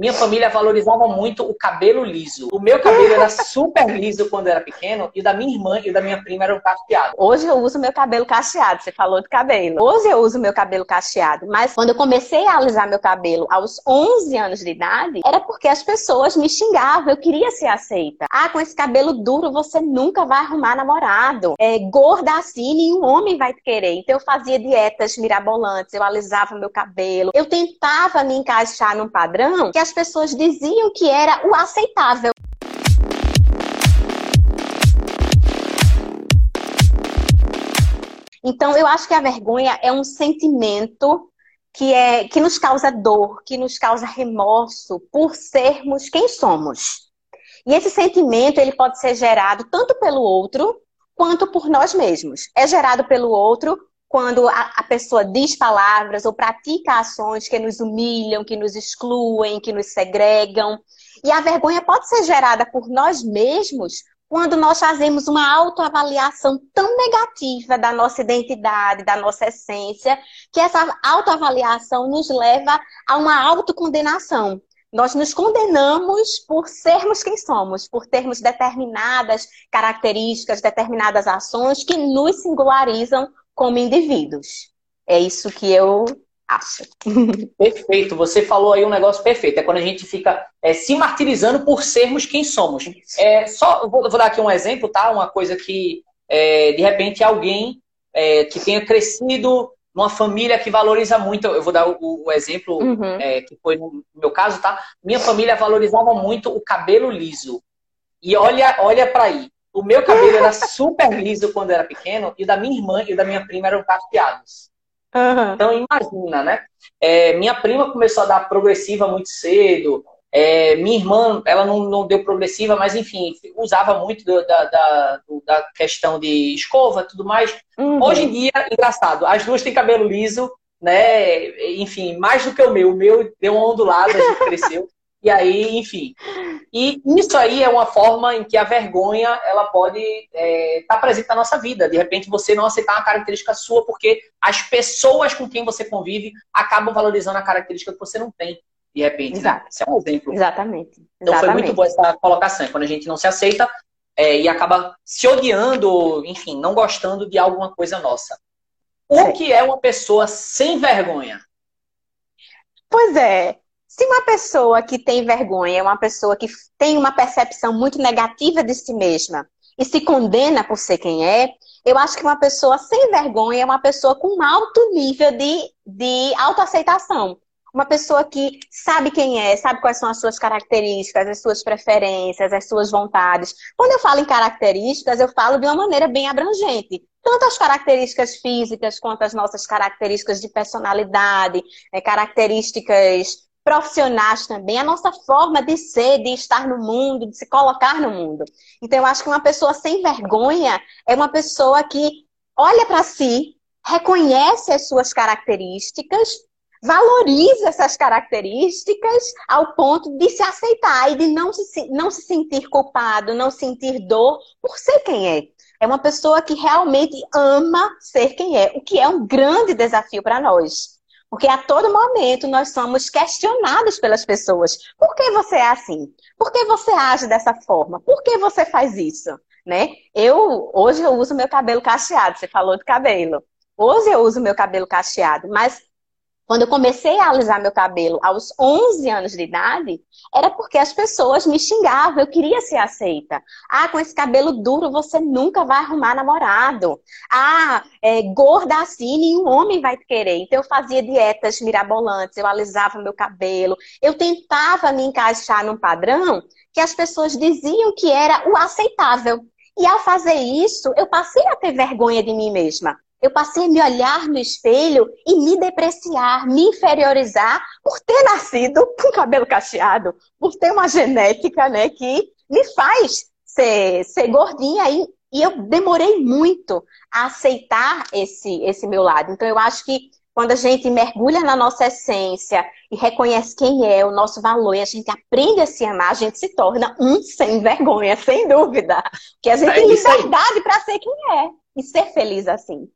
Minha família valorizava muito o cabelo liso. O meu cabelo era super liso quando era pequeno e o da minha irmã e o da minha prima eram cacheados. Hoje eu uso meu cabelo cacheado, você falou de cabelo. Hoje eu uso meu cabelo cacheado, mas quando eu comecei a alisar meu cabelo aos 11 anos de idade, era porque as pessoas me xingavam, eu queria ser aceita. Ah, com esse cabelo duro você nunca vai arrumar namorado. É, gorda assim, nenhum homem vai te querer. Então eu fazia dietas mirabolantes, eu alisava meu cabelo. Eu tentava me encaixar num padrão que as pessoas diziam que era o aceitável. Então, eu acho que a vergonha é um sentimento que, é, que nos causa dor, que nos causa remorso por sermos quem somos. E esse sentimento ele pode ser gerado tanto pelo outro quanto por nós mesmos. É gerado pelo outro quando a, a, pessoa diz palavras ou pratica ações que nos humilham, que nos excluem, que nos segregam. E a vergonha pode ser gerada por nós mesmos quando nós fazemos uma autoavaliação tão negativa da nossa identidade, da nossa essência, que essa autoavaliação nos leva a uma autocondenação. Nós nos condenamos por sermos quem somos, por termos determinadas características, determinadas ações que nos singularizam como indivíduos. É isso que eu acho. Perfeito, você falou aí um negócio perfeito. É quando a gente fica é, se martirizando por sermos quem somos. É, só vou, vou, dar aqui um exemplo, tá? Uma coisa que é, de repente alguém é, que tenha crescido numa família que valoriza muito. Eu vou dar o, o exemplo uhum. É, que foi no meu caso, tá? Minha família valorizava muito o cabelo liso. E olha, olha para aí. O meu cabelo era super liso quando era pequeno e o da minha irmã e o da minha prima eram cacheados. Uhum. Então imagina, né? É, minha prima começou a dar progressiva muito cedo. É, minha irmã, ela não, não, deu progressiva, mas enfim, usava muito da, da, da, questão de escova tudo mais. Uhum. Hoje em dia, engraçado, as duas têm cabelo liso, né? Enfim, mais do que o meu. O meu deu uma ondulada, a gente cresceu. E aí, enfim. E isso aí é uma forma em que a vergonha ela pode estar é, tá presente na nossa vida. De repente, você não aceitar uma característica sua porque as pessoas com quem você convive acabam valorizando a característica que você não tem. De repente. Né? Exato. Isso é um exemplo. Exatamente. Então foi muito boa essa colocação. Quando a gente não se aceita é, e acaba se odiando, enfim, não gostando de alguma coisa nossa. O que é uma pessoa sem vergonha? Pois é, se uma pessoa que tem vergonha é uma pessoa que tem uma percepção muito negativa de si mesma e se condena por ser quem é, eu acho que uma pessoa sem vergonha é uma pessoa com um alto nível de, de autoaceitação. Uma pessoa que sabe quem é, sabe quais são as suas características, as suas preferências, as suas vontades. Quando eu falo em características, eu falo de uma maneira bem abrangente. Tanto as características físicas quanto as nossas características de personalidade, né, características profissionais também, a nossa forma de ser, de estar no mundo, de se colocar no mundo. Então, eu acho que uma pessoa sem vergonha é uma pessoa que olha para si, reconhece as suas características, valoriza essas características ao ponto de se aceitar e de não se, não se sentir culpado, não sentir dor por ser quem é. É uma pessoa que realmente ama ser quem é, o que é um grande desafio para nós. Porque a todo momento nós somos questionados pelas pessoas. Por que você é assim? Por que você age dessa forma? Por que você faz isso? Né? Eu hoje eu uso meu cabelo cacheado. Você falou de cabelo. Hoje eu uso meu cabelo cacheado, mas quando eu comecei a alisar meu cabelo aos 11 anos de idade, era porque as pessoas me xingavam, eu queria ser aceita. Ah, com esse cabelo duro você nunca vai arrumar namorado. Ah, é, gorda assim, nenhum homem vai te querer. Então eu fazia dietas mirabolantes, eu alisava meu cabelo, eu tentava me encaixar num padrão que as pessoas diziam que era o aceitável. E ao fazer isso, eu passei a ter vergonha de mim mesma. Eu passei a me olhar no espelho e me depreciar, me inferiorizar por ter nascido com cabelo cacheado, por ter uma genética né, que me faz ser, ser gordinha. E, e eu demorei muito a aceitar esse, esse meu lado. Então, eu acho que quando a gente mergulha na nossa essência e reconhece quem é, o nosso valor, e a gente aprende a se amar, a gente se torna um sem vergonha, sem dúvida. Porque a gente é tem liberdade para ser quem é e ser feliz assim.